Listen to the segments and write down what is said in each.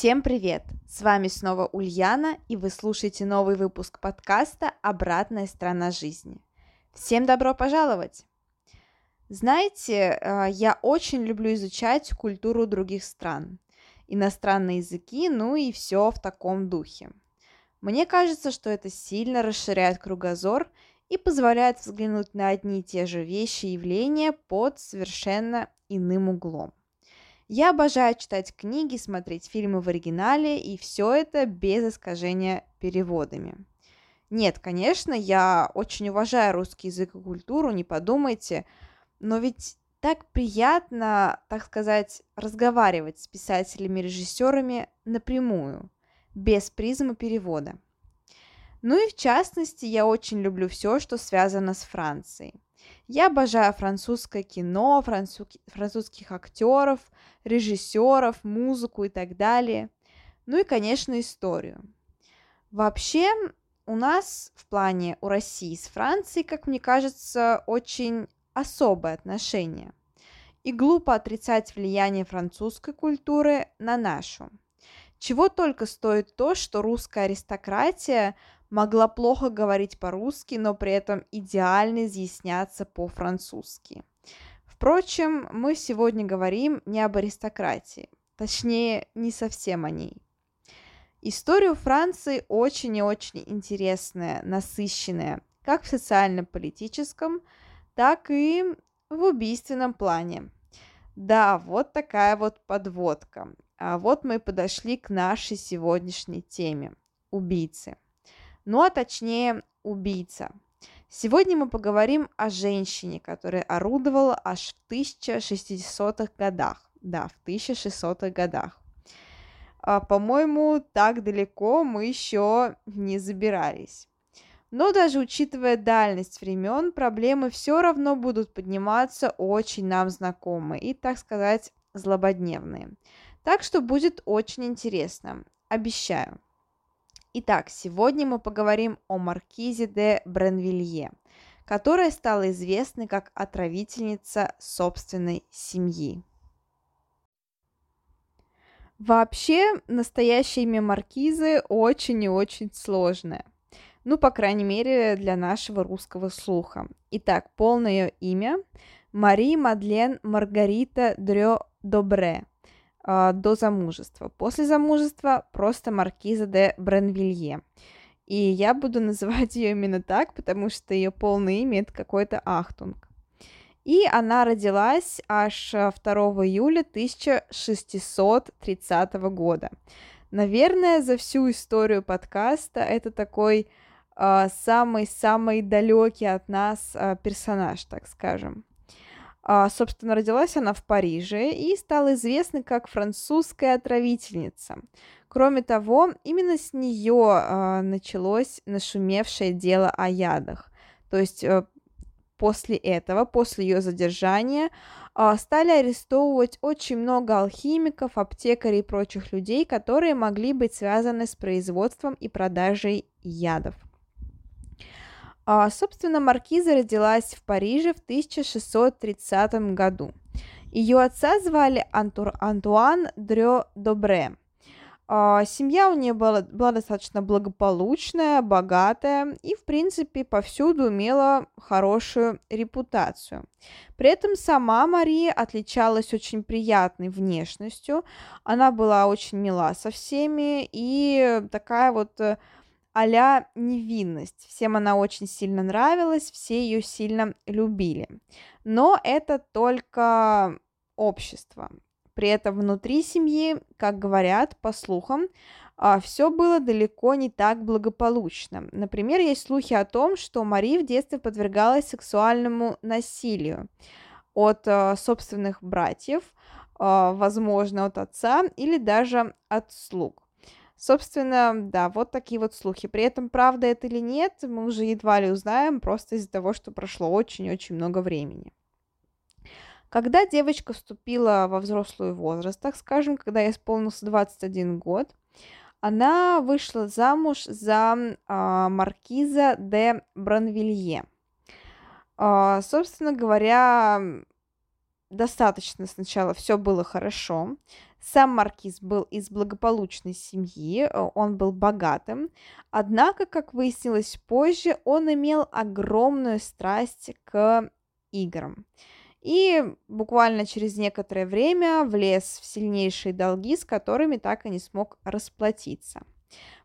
Всем привет! С вами снова Ульяна, и вы слушаете новый выпуск подкаста «Обратная сторона жизни». Всем добро пожаловать! Знаете, э, я очень люблю изучать культуру других стран, иностранные языки, ну и все в таком духе. Мне кажется, что это сильно расширяет кругозор и позволяет взглянуть на одни и те же вещи и явления под совершенно иным углом. Я обожаю читать книги, смотреть фильмы в оригинале, и все это без искажения переводами. Нет, конечно, я очень уважаю русский язык и культуру, не подумайте, но ведь так приятно, так сказать, разговаривать с писателями и режиссерами напрямую, без призмы перевода. Ну и в частности, я очень люблю все, что связано с Францией. Я обожаю французское кино, француз... французских актеров, режиссеров, музыку и так далее. Ну и, конечно, историю. Вообще, у нас в плане у России с Францией, как мне кажется, очень особое отношение. И глупо отрицать влияние французской культуры на нашу. Чего только стоит то, что русская аристократия могла плохо говорить по-русски, но при этом идеально изъясняться по-французски. Впрочем, мы сегодня говорим не об аристократии, точнее, не совсем о ней. История Франции очень и очень интересная, насыщенная, как в социально-политическом, так и в убийственном плане. Да, вот такая вот подводка. А вот мы подошли к нашей сегодняшней теме – убийцы – ну а точнее убийца. Сегодня мы поговорим о женщине, которая орудовала аж в 1600-х годах. Да, в 1600-х годах. А, по-моему, так далеко мы еще не забирались. Но даже учитывая дальность времен, проблемы все равно будут подниматься очень нам знакомые и, так сказать, злободневные. Так что будет очень интересно. Обещаю. Итак, сегодня мы поговорим о маркизе де Бренвилье, которая стала известной как отравительница собственной семьи. Вообще, настоящее имя маркизы очень и очень сложное. Ну, по крайней мере, для нашего русского слуха. Итак, полное имя – Мари Мадлен Маргарита Дрё Добре – э, до замужества. После замужества просто маркиза де Бренвилье. И я буду называть ее именно так, потому что ее полное имя это какой-то Ахтунг. И она родилась аж 2 июля 1630 года. Наверное, за всю историю подкаста это такой самый-самый э, далекий от нас э, персонаж, так скажем. А, собственно, родилась она в Париже и стала известна как французская отравительница. Кроме того, именно с нее а, началось нашумевшее дело о ядах. То есть а, после этого, после ее задержания, а, стали арестовывать очень много алхимиков, аптекарей и прочих людей, которые могли быть связаны с производством и продажей ядов. А, собственно, Маркиза родилась в Париже в 1630 году. Ее отца звали Антур, Антуан Дрё Добре. А, семья у нее была, была достаточно благополучная, богатая и, в принципе, повсюду имела хорошую репутацию. При этом сама Мария отличалась очень приятной внешностью. Она была очень мила со всеми и такая вот э, а невинность. Всем она очень сильно нравилась, все ее сильно любили. Но это только общество. При этом внутри семьи, как говорят, по слухам, а, все было далеко не так благополучно. Например, есть слухи о том, что Мари в детстве подвергалась сексуальному насилию от а, собственных братьев, а, возможно, от отца или даже от слуг. Собственно, да, вот такие вот слухи. При этом, правда это или нет, мы уже едва ли узнаем, просто из-за того, что прошло очень-очень много времени. Когда девочка вступила во взрослый возраст, так скажем, когда ей исполнился 21 год, она вышла замуж за а, маркиза де Бранвилье. А, собственно говоря, достаточно сначала все было хорошо. Сам маркиз был из благополучной семьи, э, он был богатым, однако, как выяснилось позже, он имел огромную страсть к играм. И буквально через некоторое время влез в сильнейшие долги, с которыми так и не смог расплатиться.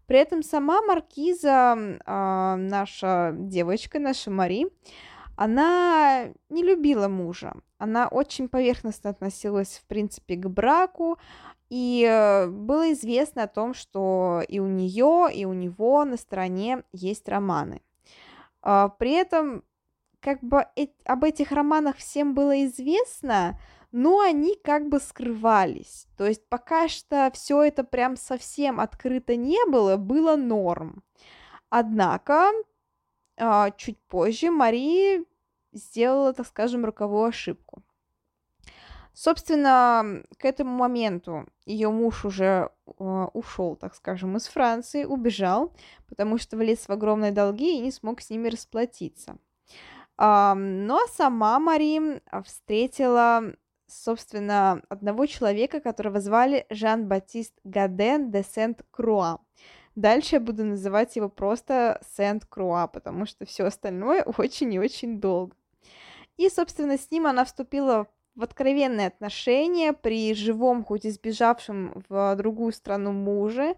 При этом сама маркиза, э, наша девочка, наша Мари, она не любила мужа. Она очень поверхностно относилась, в принципе, к браку. И э, было известно о том, что и у нее, и у него на стороне есть романы. А, при этом, как бы об этих романах всем было известно, но они как бы скрывались. То есть пока что все это прям совсем открыто не было, было норм. Однако а, чуть позже Мари сделала, так скажем, роковую ошибку. Собственно, к этому моменту ее муж уже э, ушел, так скажем, из Франции, убежал, потому что влез в огромные долги и не смог с ними расплатиться. Э, ну а сама Мари встретила, собственно, одного человека, которого звали Жан-Батист Гаден де Сент-Круа. Дальше я буду называть его просто Сент-Круа, потому что все остальное очень и очень долго. И, собственно, с ним она вступила в откровенные отношения при живом, хоть и сбежавшем в другую страну муже.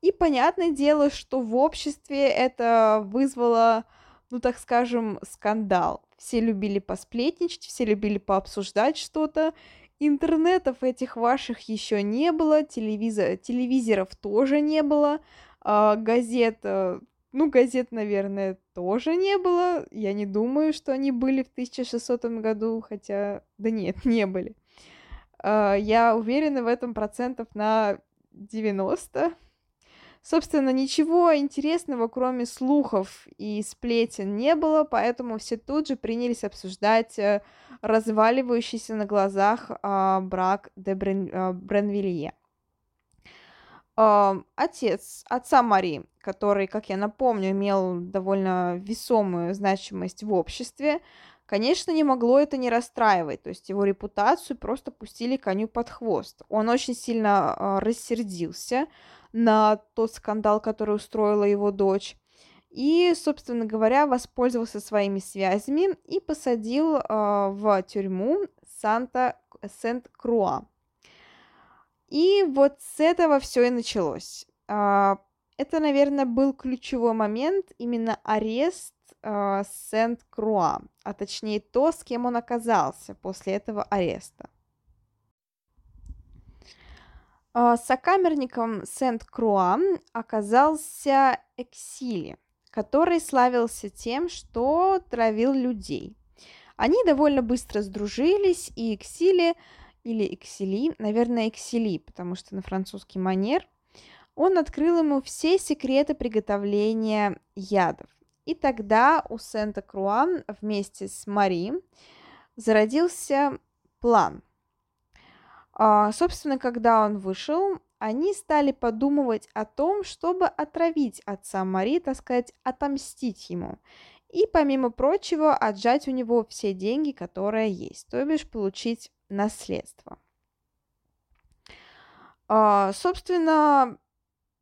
И понятное дело, что в обществе это вызвало, ну так скажем, скандал. Все любили посплетничать, все любили пообсуждать что-то. Интернетов этих ваших еще не было, телевизор, телевизоров тоже не было, а, газет э, ну, газет, наверное, тоже не было. Я не думаю, что они были в 1600 году, хотя... Да нет, не были. А, я уверена в этом процентов на 90. Собственно, ничего интересного, кроме слухов и сплетен, не было, поэтому все тут же принялись обсуждать э, разваливающийся на глазах а, брак де Брен, а, Бренвилье. Отец отца Мари, который, как я напомню, имел довольно весомую значимость в обществе, конечно, не могло это не расстраивать, то есть его репутацию просто пустили коню под хвост. Он очень сильно а, рассердился на тот скандал, который устроила его дочь, и, собственно говоря, воспользовался своими связями и посадил э, в тюрьму Санта Сент-Круа. И вот с этого все и началось. А, это, наверное, был ключевой момент, именно арест а, Сент-Круа, а точнее то, с кем он оказался после этого ареста. А, сокамерником Сент-Круа оказался Эксили, который славился тем, что травил людей. Они довольно быстро сдружились, и Эксили или Эксели, наверное, Эксели, потому что на французский манер, он открыл ему все секреты приготовления ядов. И тогда у Сента-Круа вместе с Мари зародился план. А, собственно, когда он вышел, они стали подумывать о том, чтобы отравить отца Мари, так сказать, отомстить ему. И, помимо прочего, отжать у него все деньги, которые есть, то бишь получить наследство. А, собственно,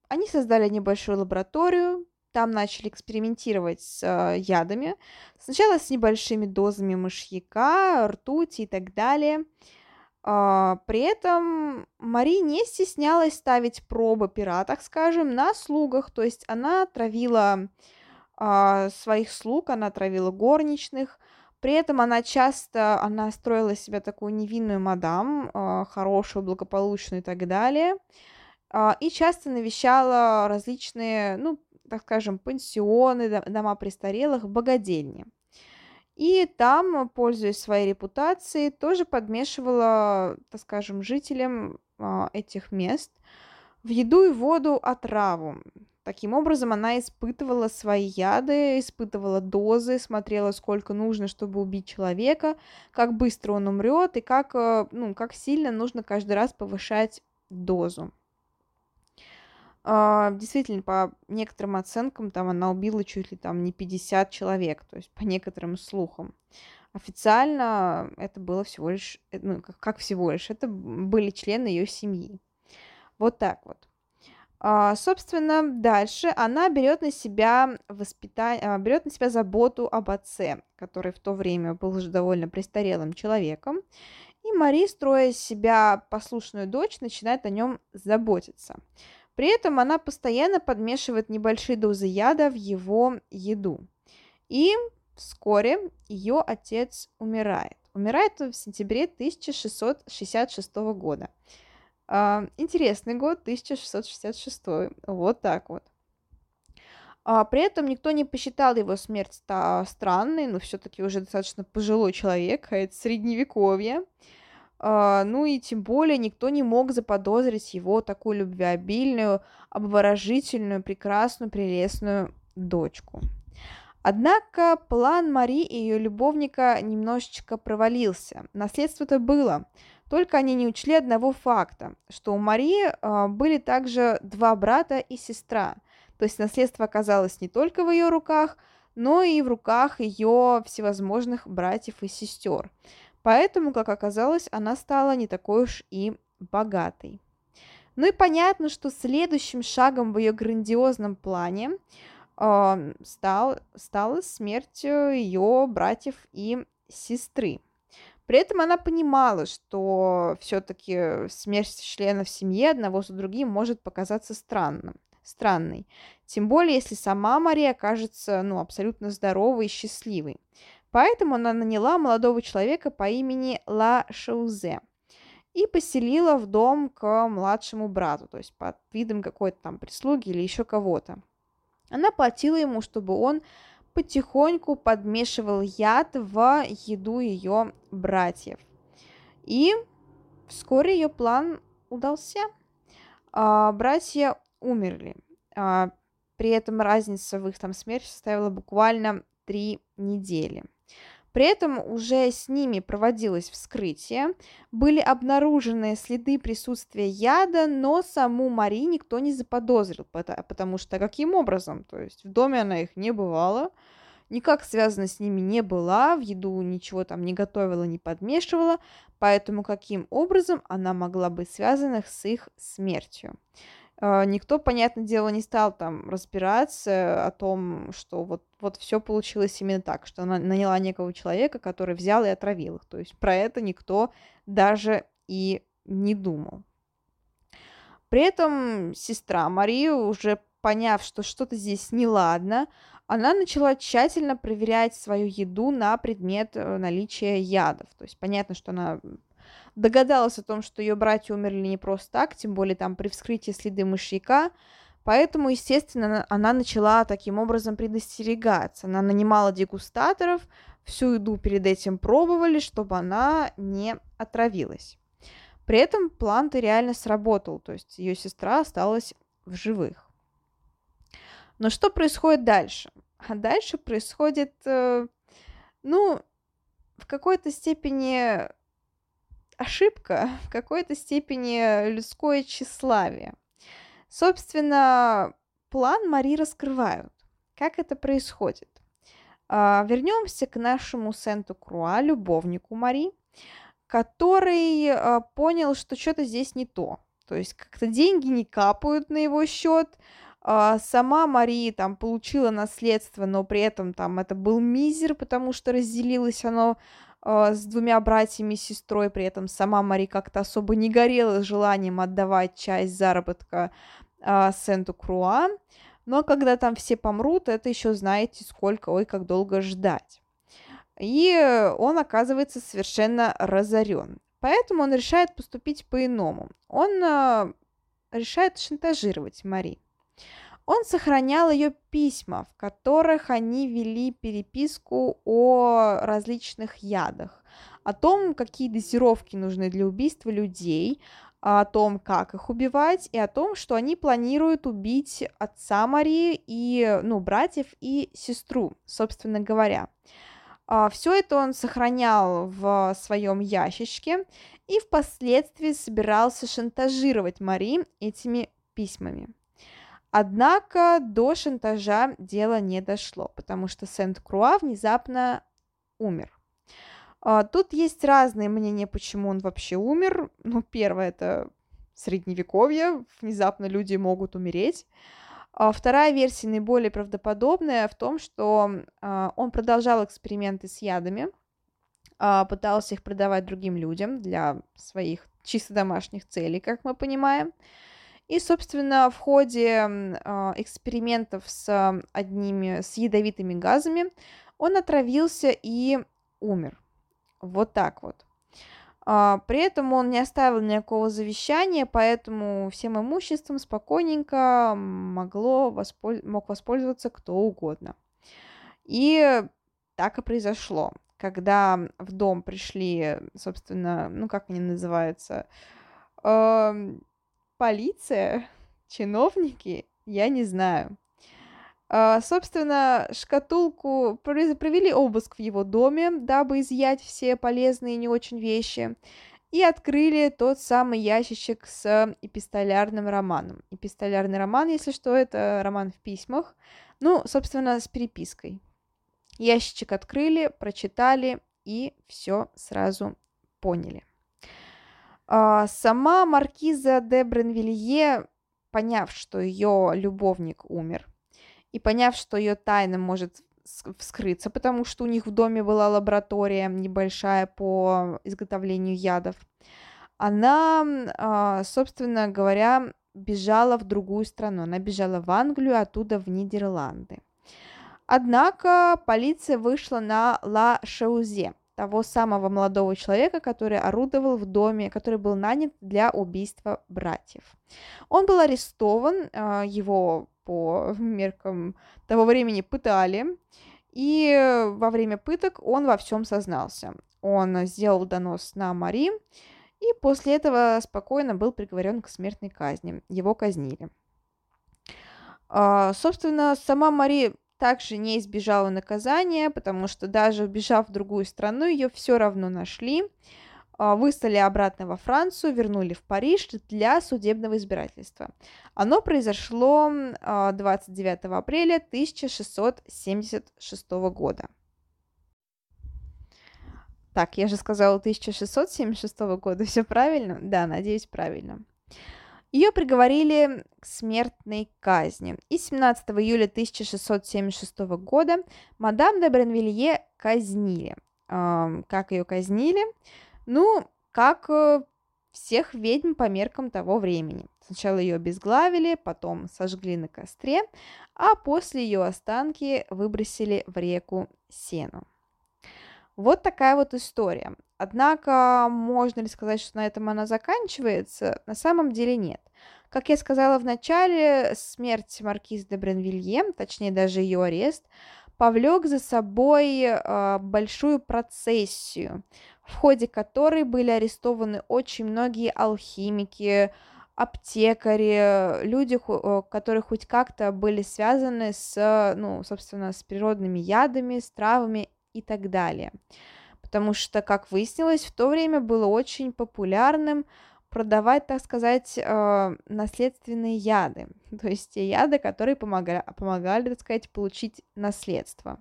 они создали небольшую лабораторию, там начали экспериментировать с э, ядами. Сначала с небольшими дозами мышьяка, ртути и так далее. Э, при этом Мари не стеснялась ставить пробы пера, так скажем, на слугах. То есть она травила своих слуг, она травила горничных, при этом она часто, она строила себя такую невинную мадам, а, хорошую, благополучную и так далее, а, и часто навещала различные, ну, так скажем, пансионы, дома престарелых, богадельни. И там, пользуясь своей репутацией, тоже подмешивала, так скажем, жителям а, этих мест в еду и воду отраву. Таким образом, она испытывала свои яды, испытывала дозы, смотрела, сколько нужно, чтобы убить человека, как быстро он умрет и как, э, ну, как сильно нужно каждый раз повышать дозу. А, действительно, по некоторым оценкам, там она убила чуть ли там не 50 человек, то есть по некоторым слухам. Официально это было всего лишь, э, ну, как, как всего лишь, это были члены ее семьи. Вот так вот. А, собственно, дальше она берет на себя воспитание, а, берет на себя заботу об отце, который в то время был уже довольно престарелым человеком. И Мари, строя из себя послушную дочь, начинает о нем заботиться. При этом она постоянно подмешивает небольшие дозы яда в его еду. И вскоре ее отец умирает. Умирает в сентябре 1666 года. А, интересный год, 1666. Вот так вот. А, при этом никто не посчитал его смерть странной, но все-таки уже достаточно пожилой человек, а это средневековье. А, ну и тем более никто не мог заподозрить его такую любвеобильную, обворожительную, прекрасную, прелестную дочку. Однако план Мари и ее любовника немножечко провалился. Наследство-то было, только они не учли одного факта, что у Марии э, были также два брата и сестра. То есть наследство оказалось не только в ее руках, но и в руках ее всевозможных братьев и сестер. Поэтому, как оказалось, она стала не такой уж и богатой. Ну и понятно, что следующим шагом в ее грандиозном плане э, стал, стала смерть ее братьев и сестры. При этом она понимала, что все-таки смерть членов семьи одного за другим может показаться странным, странной. Тем более, если сама Мария окажется ну, абсолютно здоровой и счастливой. Поэтому она наняла молодого человека по имени Ла Шаузе и поселила в дом к младшему брату, то есть под видом какой-то там прислуги или еще кого-то. Она платила ему, чтобы он потихоньку подмешивал яд в еду ее братьев. И вскоре ее план удался. А, братья умерли. А, при этом разница в их там смерти составила буквально три недели. При этом уже с ними проводилось вскрытие, были обнаружены следы присутствия яда, но саму Мари никто не заподозрил, потому что каким образом? То есть в доме она их не бывала, никак связана с ними не была, в еду ничего там не готовила, не подмешивала, поэтому каким образом она могла быть связана с их смертью? А, никто, понятное дело, не стал там разбираться о том, что вот, вот все получилось именно так, что она наняла некого человека, который взял и отравил их. То есть про это никто даже и не думал. При этом сестра Мария, уже поняв, что что-то здесь неладно, она начала тщательно проверять свою еду на предмет э, наличия ядов. То есть понятно, что она догадалась о том, что ее братья умерли не просто так, тем более там при вскрытии следы мышьяка, поэтому, естественно, она начала таким образом предостерегаться. Она нанимала дегустаторов, всю еду перед этим пробовали, чтобы она не отравилась. При этом план-то реально сработал, то есть ее сестра осталась в живых. Но что происходит дальше? А дальше происходит, э, ну, в какой-то степени ошибка, в какой-то степени людское тщеславие. Собственно, план Мари раскрывают. Как это происходит? А, вернемся к нашему Сенту-Круа, любовнику Мари, который а, понял, что что-то здесь не то. То есть как-то деньги не капают на его счет, а, сама Мари там получила наследство, но при этом там это был мизер, потому что разделилось оно с двумя братьями и сестрой, при этом сама Мари как-то особо не горела желанием отдавать часть заработка э, Сенту-Круа, но когда там все помрут, это еще знаете сколько, ой, как долго ждать. И он оказывается совершенно разорен. Поэтому он решает поступить по-иному. Он э, решает шантажировать Мари. Он сохранял ее письма, в которых они вели переписку о различных ядах, о том, какие дозировки нужны для убийства людей, о том, как их убивать, и о том, что они планируют убить отца Марии и, ну, братьев и сестру, собственно говоря. А, Все это он сохранял в своем ящичке и впоследствии собирался шантажировать Мари этими письмами. Однако до шантажа дело не дошло, потому что Сент-Круа внезапно умер. А, тут есть разные мнения, почему он вообще умер. Ну, первое это средневековье, внезапно люди могут умереть. А вторая версия наиболее правдоподобная в том, что а, он продолжал эксперименты с ядами, пытался их продавать другим людям для своих чисто домашних целей, как мы понимаем. И, собственно, в ходе экспериментов с одними, с ядовитыми газами, он отравился и умер. Вот так вот. А, при этом он не оставил никакого завещания, поэтому всем имуществом спокойненько могло восполь... мог воспользоваться кто угодно. И так и произошло. Когда в дом пришли, собственно, ну как они называются, полиция, чиновники, я не знаю. Uh, собственно, шкатулку провели обыск в его доме, дабы изъять все полезные и не очень вещи, и открыли тот самый ящичек с эпистолярным романом. Эпистолярный роман, если что, это роман в письмах, ну, собственно, с перепиской. Ящичек открыли, прочитали и все сразу поняли. Uh, сама маркиза де Бренвилье, поняв, что ее любовник умер, и поняв, что ее тайна может вскрыться, потому что у них в доме была лаборатория небольшая по изготовлению ядов, она, а, собственно говоря, бежала в другую страну. Она бежала в Англию, оттуда в Нидерланды. Однако полиция вышла на Ла Шаузе, того самого молодого человека, который орудовал в доме, который был нанят для убийства братьев. Он был арестован, а, его по меркам того времени пытали, и во время пыток он во всем сознался. Он сделал донос на Мари, и после этого спокойно был приговорен к смертной казни. Его казнили. А, собственно, сама Мари также не избежала наказания, потому что даже убежав в другую страну, ее все равно нашли. А, выслали обратно во Францию, вернули в Париж для судебного избирательства. Оно произошло 29 а, апреля 1676 года. Так, я же сказала 1676 года, все правильно? Да, надеюсь, правильно. Ее приговорили к смертной казни. И 17 июля 1676 года мадам де Бренвилье казнили. Как ее казнили? Ну, как э, всех ведьм по меркам того времени. Сначала ее обезглавили, потом сожгли на костре, а после ее останки выбросили в реку Сену. Вот такая вот история. Однако, можно ли сказать, что на этом она заканчивается? На самом деле нет. Как я сказала в начале, смерть маркиз де Бренвилье, точнее даже ее арест, повлек за собой э, большую процессию, в ходе которой были арестованы очень многие алхимики, аптекари, люди, которые хоть как-то были связаны с, ну, собственно, с природными ядами, с травами и так далее. Потому что, как выяснилось, в то время было очень популярным продавать, так сказать, э, наследственные яды, то есть те яды, которые помогали, помогали, так сказать, получить наследство.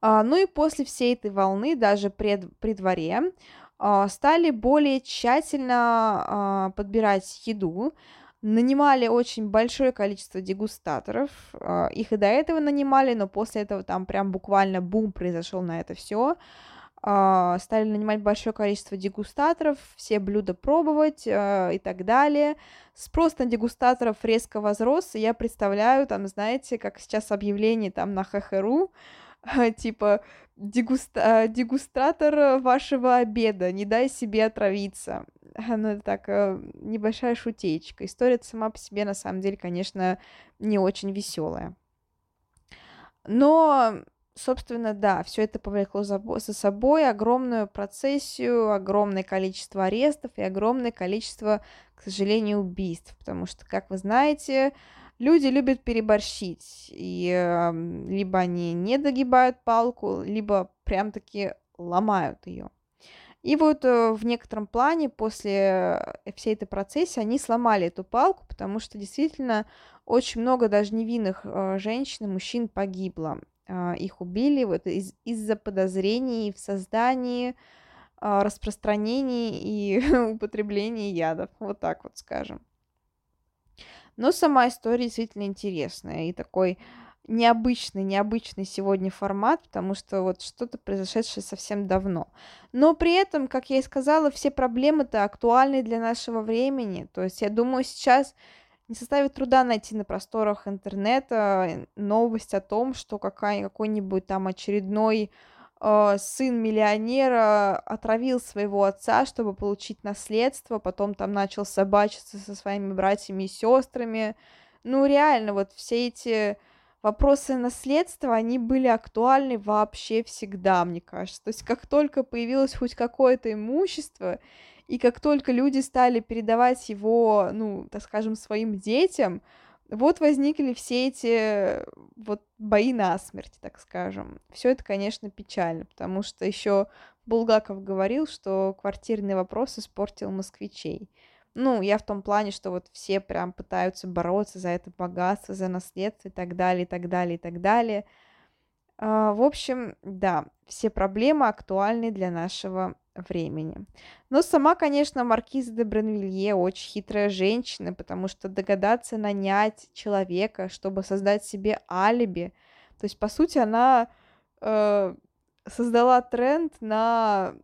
А, ну и после всей этой волны, даже пред, при дворе, а, стали более тщательно а, подбирать еду, нанимали очень большое количество дегустаторов, их и до этого нанимали, но после этого там прям буквально бум произошел на это все. Стали нанимать большое количество дегустаторов, все блюда пробовать и так далее. Спрос на дегустаторов резко возрос, и я представляю, там, знаете, как сейчас объявление там на ХХРУ, типа дегуста дегустратор вашего обеда, не дай себе отравиться. Ну, это так, э, небольшая шутечка. История сама по себе, на самом деле, конечно, не очень веселая. Но собственно, да, все это повлекло за, собой огромную процессию, огромное количество арестов и огромное количество, к сожалению, убийств, потому что, как вы знаете, люди любят переборщить, и э, либо они не догибают палку, либо прям-таки ломают ее. И вот э, в некотором плане после э, всей этой процессе они сломали эту палку, потому что действительно очень много даже невинных э, женщин и мужчин погибло. Э, их убили вот из- из-за подозрений в создании, э, распространении и употреблении ядов. Вот так вот скажем. Но сама история действительно интересная и такой необычный, необычный сегодня формат, потому что вот что-то произошедшее совсем давно. Но при этом, как я и сказала, все проблемы-то актуальны для нашего времени. То есть я думаю, сейчас не составит труда найти на просторах интернета новость о том, что какая, какой-нибудь там очередной э, сын миллионера отравил своего отца, чтобы получить наследство, потом там начал собачиться со своими братьями и сестрами. Ну, реально, вот все эти вопросы наследства, они были актуальны вообще всегда, мне кажется. То есть как только появилось хоть какое-то имущество, и как только люди стали передавать его, ну, так скажем, своим детям, вот возникли все эти вот бои на смерть, так скажем. Все это, конечно, печально, потому что еще Булгаков говорил, что квартирный вопрос испортил москвичей. Ну, я в том плане, что вот все прям пытаются бороться за это богатство, за наследство и так далее, и так далее, и так далее. А, в общем, да, все проблемы актуальны для нашего времени. Но сама, конечно, маркиза де Бренвилье очень хитрая женщина, потому что догадаться нанять человека, чтобы создать себе алиби, то есть, по сути, она э, создала тренд на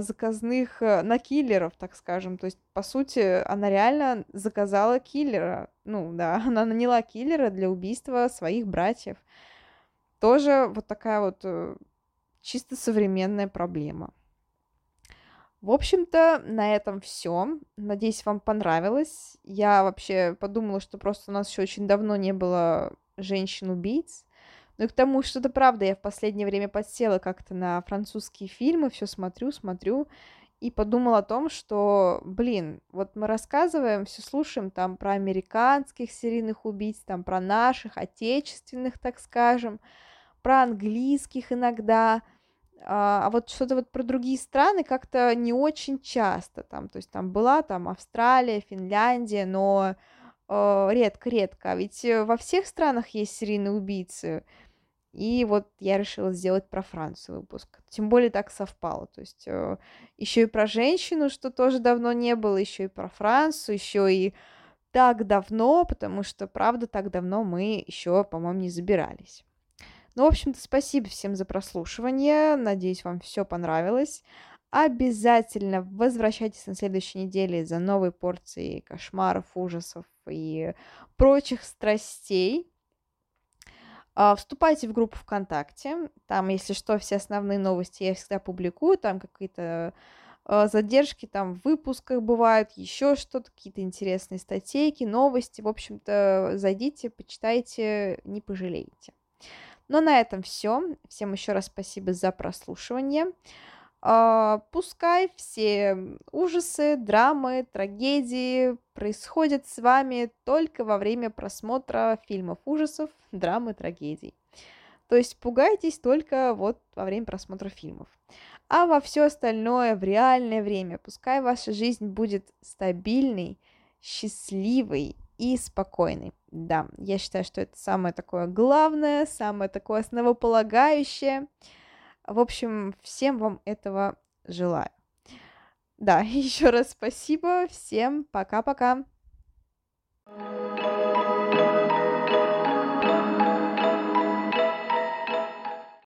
заказных, э, на киллеров, так скажем. То есть, по сути, она реально заказала киллера. Ну, да, она наняла киллера для убийства своих братьев. Тоже вот такая вот э, чисто современная проблема. В общем-то, на этом все. Надеюсь, вам понравилось. Я вообще подумала, что просто у нас еще очень давно не было женщин-убийц. Ну и к тому, что это правда, я в последнее время подсела как-то на французские фильмы, все смотрю, смотрю, и подумала о том, что, блин, вот мы рассказываем, все слушаем там про американских серийных убийц, там про наших, отечественных, так скажем, про английских иногда, а, а вот что-то вот про другие страны как-то не очень часто там, то есть там была там Австралия, Финляндия, но э, редко-редко, а ведь э, во всех странах есть серийные убийцы, и вот я решила сделать про Францию выпуск. Тем более так совпало. То есть э, еще и про женщину, что тоже давно не было, еще и про Францию, еще и так давно, потому что, правда, так давно мы еще, по-моему, не забирались. Ну, в общем-то, спасибо всем за прослушивание. Надеюсь, вам все понравилось. Обязательно возвращайтесь на следующей неделе за новой порцией кошмаров, ужасов и прочих страстей. А, вступайте в группу ВКонтакте. Там, если что, все основные новости я всегда публикую. Там какие-то а, задержки там в выпусках бывают, еще что-то, какие-то интересные статейки, новости. В общем-то, зайдите, почитайте, не пожалеете. Но на этом все. Всем еще раз спасибо за прослушивание. Uh, пускай все ужасы, драмы, трагедии происходят с вами только во время просмотра фильмов ужасов, драмы, трагедий. То есть пугайтесь только вот во время просмотра фильмов. А во все остальное в реальное время пускай ваша жизнь будет стабильной, счастливой и спокойной. Да, я считаю, что это самое такое главное, самое такое основополагающее. В общем, всем вам этого желаю. Да, еще раз спасибо. Всем пока-пока. thank you